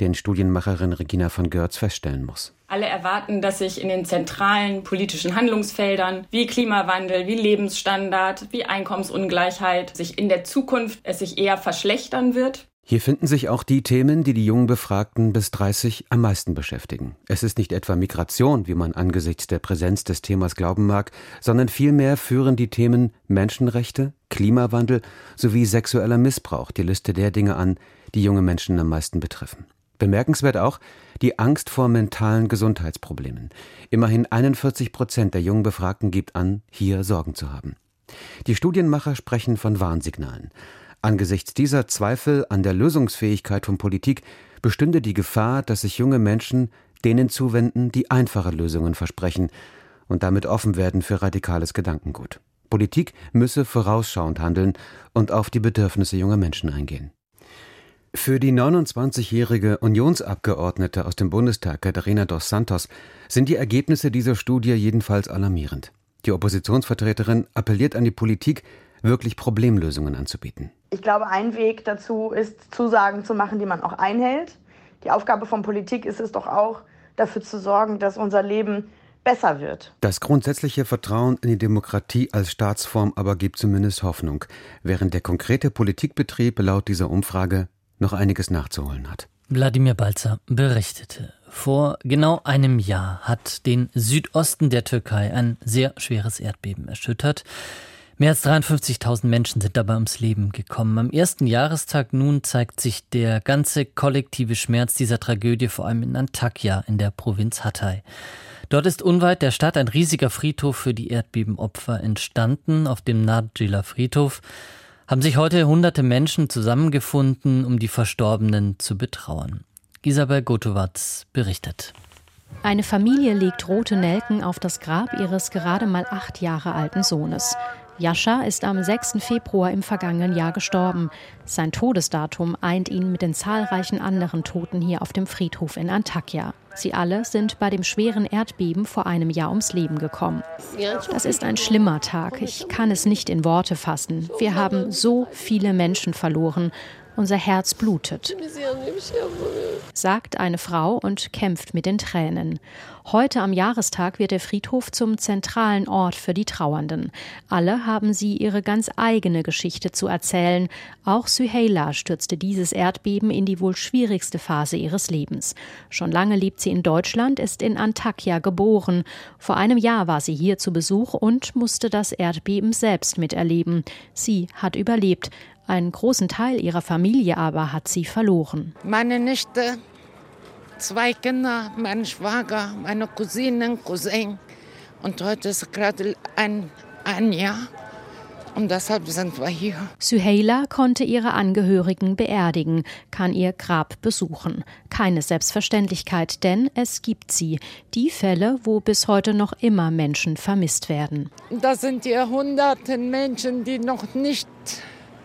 den Studienmacherin Regina von Görz feststellen muss. Alle erwarten, dass sich in den zentralen politischen Handlungsfeldern wie Klimawandel, wie Lebensstandard, wie Einkommensungleichheit sich in der Zukunft es sich eher verschlechtern wird. Hier finden sich auch die Themen, die die jungen Befragten bis 30 am meisten beschäftigen. Es ist nicht etwa Migration, wie man angesichts der Präsenz des Themas glauben mag, sondern vielmehr führen die Themen Menschenrechte, Klimawandel sowie sexueller Missbrauch die Liste der Dinge an, die junge Menschen am meisten betreffen. Bemerkenswert auch die Angst vor mentalen Gesundheitsproblemen. Immerhin 41 Prozent der jungen Befragten gibt an, hier Sorgen zu haben. Die Studienmacher sprechen von Warnsignalen. Angesichts dieser Zweifel an der Lösungsfähigkeit von Politik bestünde die Gefahr, dass sich junge Menschen denen zuwenden, die einfache Lösungen versprechen und damit offen werden für radikales Gedankengut. Politik müsse vorausschauend handeln und auf die Bedürfnisse junger Menschen eingehen. Für die 29-jährige Unionsabgeordnete aus dem Bundestag Katharina dos Santos sind die Ergebnisse dieser Studie jedenfalls alarmierend. Die Oppositionsvertreterin appelliert an die Politik, wirklich Problemlösungen anzubieten. Ich glaube, ein Weg dazu ist, Zusagen zu machen, die man auch einhält. Die Aufgabe von Politik ist es doch auch, dafür zu sorgen, dass unser Leben besser wird. Das grundsätzliche Vertrauen in die Demokratie als Staatsform aber gibt zumindest Hoffnung, während der konkrete Politikbetrieb laut dieser Umfrage noch einiges nachzuholen hat. Wladimir Balzer berichtete. Vor genau einem Jahr hat den Südosten der Türkei ein sehr schweres Erdbeben erschüttert. Mehr als 53.000 Menschen sind dabei ums Leben gekommen. Am ersten Jahrestag nun zeigt sich der ganze kollektive Schmerz dieser Tragödie vor allem in Antakya in der Provinz Hatay. Dort ist unweit der Stadt ein riesiger Friedhof für die Erdbebenopfer entstanden. Auf dem Nadjila Friedhof haben sich heute hunderte Menschen zusammengefunden, um die Verstorbenen zu betrauern. Isabel Gotowatz berichtet. Eine Familie legt rote Nelken auf das Grab ihres gerade mal acht Jahre alten Sohnes. Jascha ist am 6. Februar im vergangenen Jahr gestorben. Sein Todesdatum eint ihn mit den zahlreichen anderen Toten hier auf dem Friedhof in Antakya. Sie alle sind bei dem schweren Erdbeben vor einem Jahr ums Leben gekommen. Das ist ein schlimmer Tag. Ich kann es nicht in Worte fassen. Wir haben so viele Menschen verloren unser Herz blutet, sagt eine Frau und kämpft mit den Tränen. Heute am Jahrestag wird der Friedhof zum zentralen Ort für die Trauernden. Alle haben sie ihre ganz eigene Geschichte zu erzählen. Auch Süheila stürzte dieses Erdbeben in die wohl schwierigste Phase ihres Lebens. Schon lange lebt sie in Deutschland, ist in Antakya geboren. Vor einem Jahr war sie hier zu Besuch und musste das Erdbeben selbst miterleben. Sie hat überlebt, einen großen Teil ihrer Familie aber hat sie verloren. Meine Nichte, zwei Kinder, mein Schwager, meine Cousinen, Cousin. Und heute ist gerade ein, ein Jahr. Und deshalb sind wir hier. Suheila konnte ihre Angehörigen beerdigen, kann ihr Grab besuchen. Keine Selbstverständlichkeit, denn es gibt sie. Die Fälle, wo bis heute noch immer Menschen vermisst werden. Das sind die hunderten Menschen, die noch nicht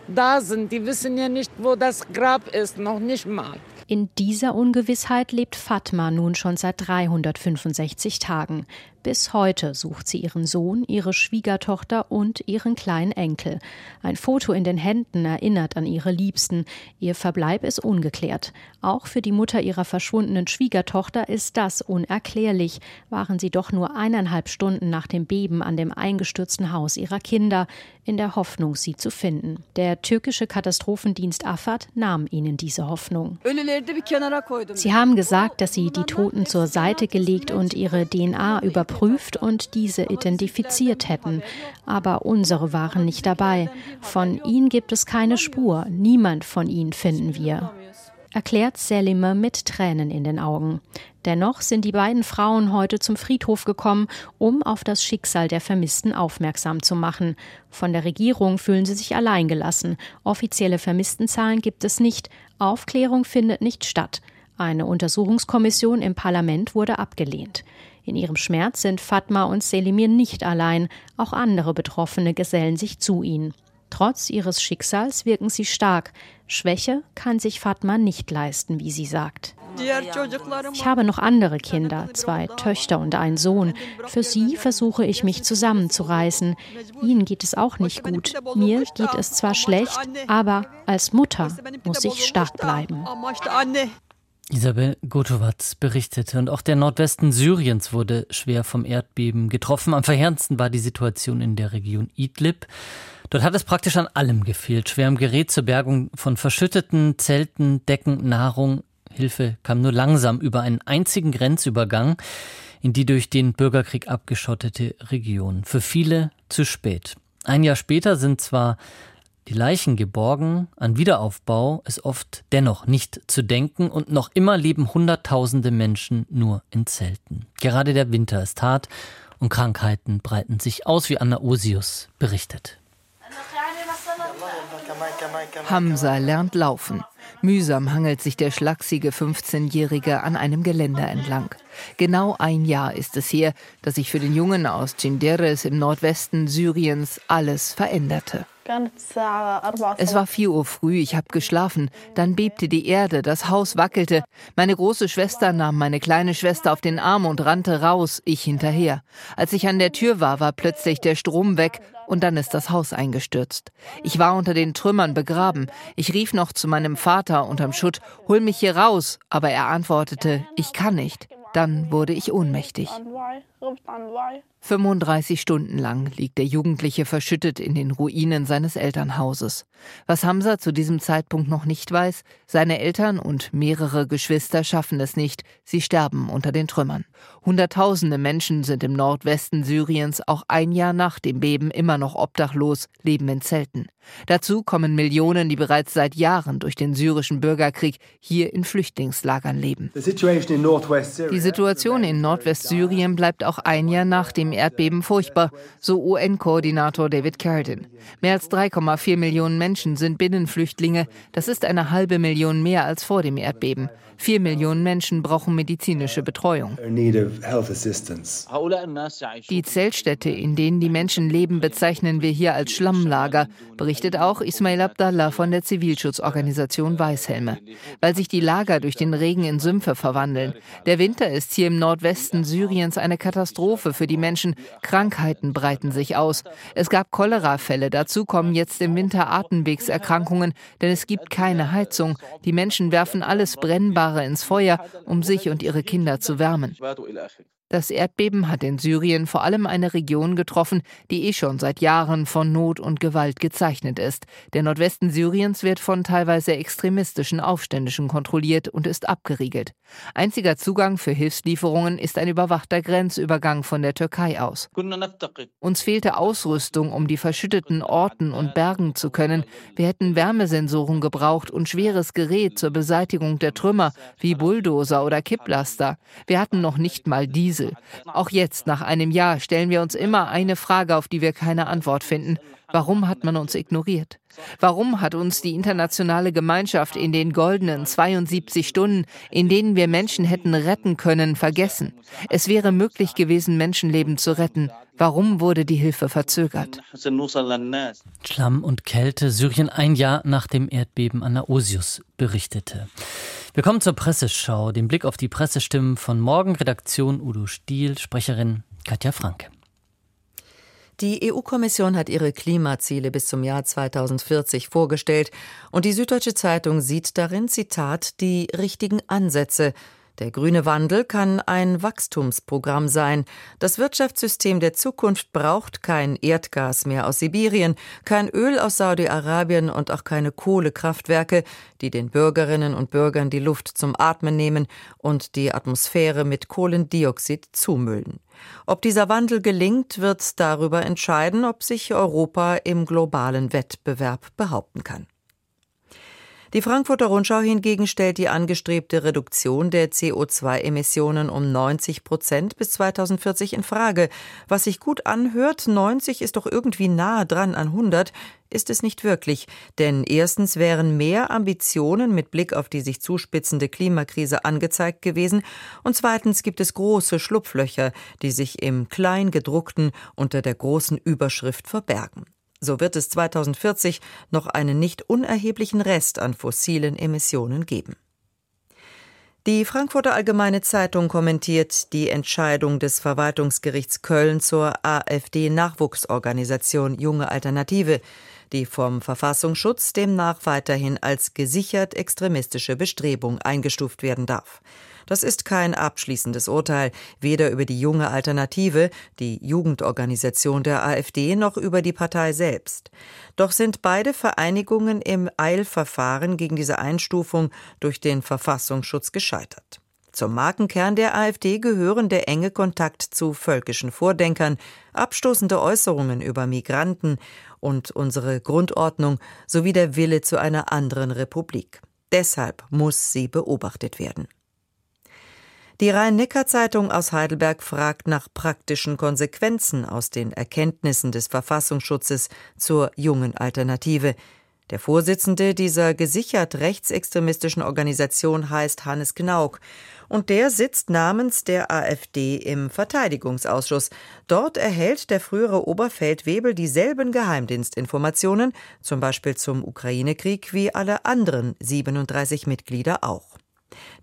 da sind. Die wissen ja nicht, wo das Grab ist, noch nicht mal. In dieser Ungewissheit lebt Fatma nun schon seit 365 Tagen. Bis heute sucht sie ihren Sohn, ihre Schwiegertochter und ihren kleinen Enkel. Ein Foto in den Händen erinnert an ihre Liebsten. Ihr Verbleib ist ungeklärt. Auch für die Mutter ihrer verschwundenen Schwiegertochter ist das unerklärlich. Waren sie doch nur eineinhalb Stunden nach dem Beben an dem eingestürzten Haus ihrer Kinder, in der Hoffnung, sie zu finden. Der türkische Katastrophendienst Afad nahm ihnen diese Hoffnung. Sie haben gesagt, dass sie die Toten zur Seite gelegt und ihre DNA über überprüft und diese identifiziert hätten. Aber unsere waren nicht dabei. Von ihnen gibt es keine Spur. Niemand von ihnen finden wir. erklärt Selime mit Tränen in den Augen. Dennoch sind die beiden Frauen heute zum Friedhof gekommen, um auf das Schicksal der Vermissten aufmerksam zu machen. Von der Regierung fühlen sie sich alleingelassen. Offizielle Vermisstenzahlen gibt es nicht. Aufklärung findet nicht statt. Eine Untersuchungskommission im Parlament wurde abgelehnt. In ihrem Schmerz sind Fatma und Selimir nicht allein, auch andere Betroffene gesellen sich zu ihnen. Trotz ihres Schicksals wirken sie stark. Schwäche kann sich Fatma nicht leisten, wie sie sagt. Ich habe noch andere Kinder, zwei Töchter und einen Sohn. Für sie versuche ich mich zusammenzureißen. Ihnen geht es auch nicht gut. Mir geht es zwar schlecht, aber als Mutter muss ich stark bleiben. Isabel Gotowatz berichtete und auch der Nordwesten Syriens wurde schwer vom Erdbeben getroffen. Am verheerendsten war die Situation in der Region Idlib. Dort hat es praktisch an allem gefehlt. Schwerem Gerät zur Bergung von verschütteten Zelten, Decken, Nahrung. Hilfe kam nur langsam über einen einzigen Grenzübergang in die durch den Bürgerkrieg abgeschottete Region. Für viele zu spät. Ein Jahr später sind zwar die Leichen geborgen, an Wiederaufbau ist oft dennoch nicht zu denken und noch immer leben Hunderttausende Menschen nur in Zelten. Gerade der Winter ist hart und Krankheiten breiten sich aus, wie Anna Osius berichtet. Hamza lernt laufen. Mühsam hangelt sich der schlachsige 15-Jährige an einem Geländer entlang. Genau ein Jahr ist es her, dass sich für den Jungen aus Cinderes im Nordwesten Syriens alles veränderte. Es war vier Uhr früh, ich habe geschlafen. Dann bebte die Erde, das Haus wackelte. Meine große Schwester nahm meine kleine Schwester auf den Arm und rannte raus, ich hinterher. Als ich an der Tür war, war plötzlich der Strom weg und dann ist das Haus eingestürzt. Ich war unter den Trümmern begraben. Ich rief noch zu meinem Vater unterm Schutt, hol mich hier raus, aber er antwortete, ich kann nicht. Dann wurde ich ohnmächtig. 35 Stunden lang liegt der Jugendliche verschüttet in den Ruinen seines Elternhauses. Was Hamza zu diesem Zeitpunkt noch nicht weiß, seine Eltern und mehrere Geschwister schaffen es nicht, sie sterben unter den Trümmern. Hunderttausende Menschen sind im Nordwesten Syriens auch ein Jahr nach dem Beben immer noch obdachlos, leben in Zelten. Dazu kommen Millionen, die bereits seit Jahren durch den syrischen Bürgerkrieg hier in Flüchtlingslagern leben. Die Situation in Nordwestsyrien bleibt auch ein Jahr nach dem Erdbeben furchtbar, so UN-Koordinator David Carradine. Mehr als 3,4 Millionen Menschen sind Binnenflüchtlinge. Das ist eine halbe Million mehr als vor dem Erdbeben. Vier Millionen Menschen brauchen medizinische Betreuung. Die Zeltstädte, in denen die Menschen leben, bezeichnen wir hier als Schlammlager, berichtet auch Ismail Abdallah von der Zivilschutzorganisation Weißhelme. Weil sich die Lager durch den Regen in Sümpfe verwandeln. Der Winter ist hier im Nordwesten Syriens eine Katastrophe für die Menschen. Krankheiten breiten sich aus. Es gab Cholerafälle. Dazu kommen jetzt im Winter Atemwegserkrankungen, denn es gibt keine Heizung. Die Menschen werfen alles Brennbare Jahre ins Feuer, um sich und ihre Kinder zu wärmen. Das Erdbeben hat in Syrien vor allem eine Region getroffen, die eh schon seit Jahren von Not und Gewalt gezeichnet ist. Der Nordwesten Syriens wird von teilweise extremistischen Aufständischen kontrolliert und ist abgeriegelt. Einziger Zugang für Hilfslieferungen ist ein überwachter Grenzübergang von der Türkei aus. Uns fehlte Ausrüstung, um die verschütteten Orten und Bergen zu können. Wir hätten Wärmesensoren gebraucht und schweres Gerät zur Beseitigung der Trümmer, wie Bulldozer oder Kipplaster. Wir hatten noch nicht mal diese Diesel. Auch jetzt, nach einem Jahr, stellen wir uns immer eine Frage, auf die wir keine Antwort finden. Warum hat man uns ignoriert? Warum hat uns die internationale Gemeinschaft in den goldenen 72 Stunden, in denen wir Menschen hätten retten können, vergessen? Es wäre möglich gewesen, Menschenleben zu retten. Warum wurde die Hilfe verzögert? Schlamm und Kälte, Syrien ein Jahr nach dem Erdbeben an der Osius berichtete. Wir kommen zur Presseschau, den Blick auf die Pressestimmen von Morgen, Redaktion Udo Stiel, Sprecherin Katja Franke. Die EU-Kommission hat ihre Klimaziele bis zum Jahr 2040 vorgestellt. Und die Süddeutsche Zeitung sieht darin, Zitat, die richtigen Ansätze der grüne Wandel kann ein Wachstumsprogramm sein. Das Wirtschaftssystem der Zukunft braucht kein Erdgas mehr aus Sibirien, kein Öl aus Saudi-Arabien und auch keine Kohlekraftwerke, die den Bürgerinnen und Bürgern die Luft zum Atmen nehmen und die Atmosphäre mit Kohlendioxid zumüllen. Ob dieser Wandel gelingt, wird darüber entscheiden, ob sich Europa im globalen Wettbewerb behaupten kann. Die Frankfurter Rundschau hingegen stellt die angestrebte Reduktion der CO2-Emissionen um 90 Prozent bis 2040 in Frage. Was sich gut anhört, 90 ist doch irgendwie nahe dran an 100, ist es nicht wirklich. Denn erstens wären mehr Ambitionen mit Blick auf die sich zuspitzende Klimakrise angezeigt gewesen und zweitens gibt es große Schlupflöcher, die sich im Kleingedruckten unter der großen Überschrift verbergen. So wird es 2040 noch einen nicht unerheblichen Rest an fossilen Emissionen geben. Die Frankfurter Allgemeine Zeitung kommentiert die Entscheidung des Verwaltungsgerichts Köln zur AfD-Nachwuchsorganisation Junge Alternative, die vom Verfassungsschutz demnach weiterhin als gesichert extremistische Bestrebung eingestuft werden darf. Das ist kein abschließendes Urteil, weder über die junge Alternative, die Jugendorganisation der AfD, noch über die Partei selbst. Doch sind beide Vereinigungen im Eilverfahren gegen diese Einstufung durch den Verfassungsschutz gescheitert. Zum Markenkern der AfD gehören der enge Kontakt zu völkischen Vordenkern, abstoßende Äußerungen über Migranten und unsere Grundordnung sowie der Wille zu einer anderen Republik. Deshalb muss sie beobachtet werden. Die Rhein-Neckar-Zeitung aus Heidelberg fragt nach praktischen Konsequenzen aus den Erkenntnissen des Verfassungsschutzes zur jungen Alternative. Der Vorsitzende dieser gesichert rechtsextremistischen Organisation heißt Hannes Knauk und der sitzt namens der AfD im Verteidigungsausschuss. Dort erhält der frühere Oberfeldwebel dieselben Geheimdienstinformationen, zum Beispiel zum Ukraine-Krieg, wie alle anderen 37 Mitglieder auch.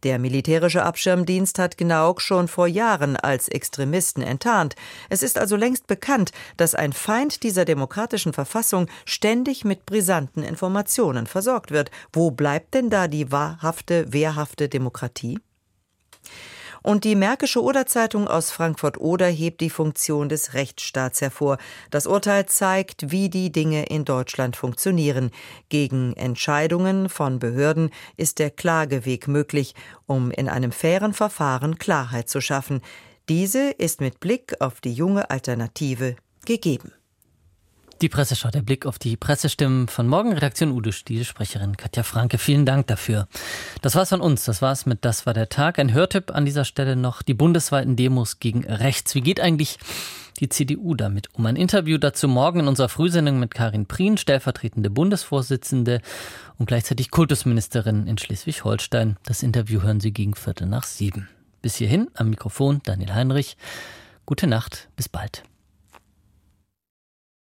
Der militärische Abschirmdienst hat Gnauk schon vor Jahren als Extremisten enttarnt. Es ist also längst bekannt, dass ein Feind dieser demokratischen Verfassung ständig mit brisanten Informationen versorgt wird. Wo bleibt denn da die wahrhafte, wehrhafte Demokratie? Und die Märkische Oder-Zeitung aus Frankfurt-Oder hebt die Funktion des Rechtsstaats hervor. Das Urteil zeigt, wie die Dinge in Deutschland funktionieren. Gegen Entscheidungen von Behörden ist der Klageweg möglich, um in einem fairen Verfahren Klarheit zu schaffen. Diese ist mit Blick auf die junge Alternative gegeben. Die Presseschau, der Blick auf die Pressestimmen von morgen. Redaktion Ude Stiel, Sprecherin Katja Franke. Vielen Dank dafür. Das war's von uns. Das war's mit Das war der Tag. Ein Hörtipp an dieser Stelle noch. Die bundesweiten Demos gegen rechts. Wie geht eigentlich die CDU damit um? Ein Interview dazu morgen in unserer Frühsendung mit Karin Prien, stellvertretende Bundesvorsitzende und gleichzeitig Kultusministerin in Schleswig-Holstein. Das Interview hören Sie gegen Viertel nach sieben. Bis hierhin am Mikrofon Daniel Heinrich. Gute Nacht. Bis bald.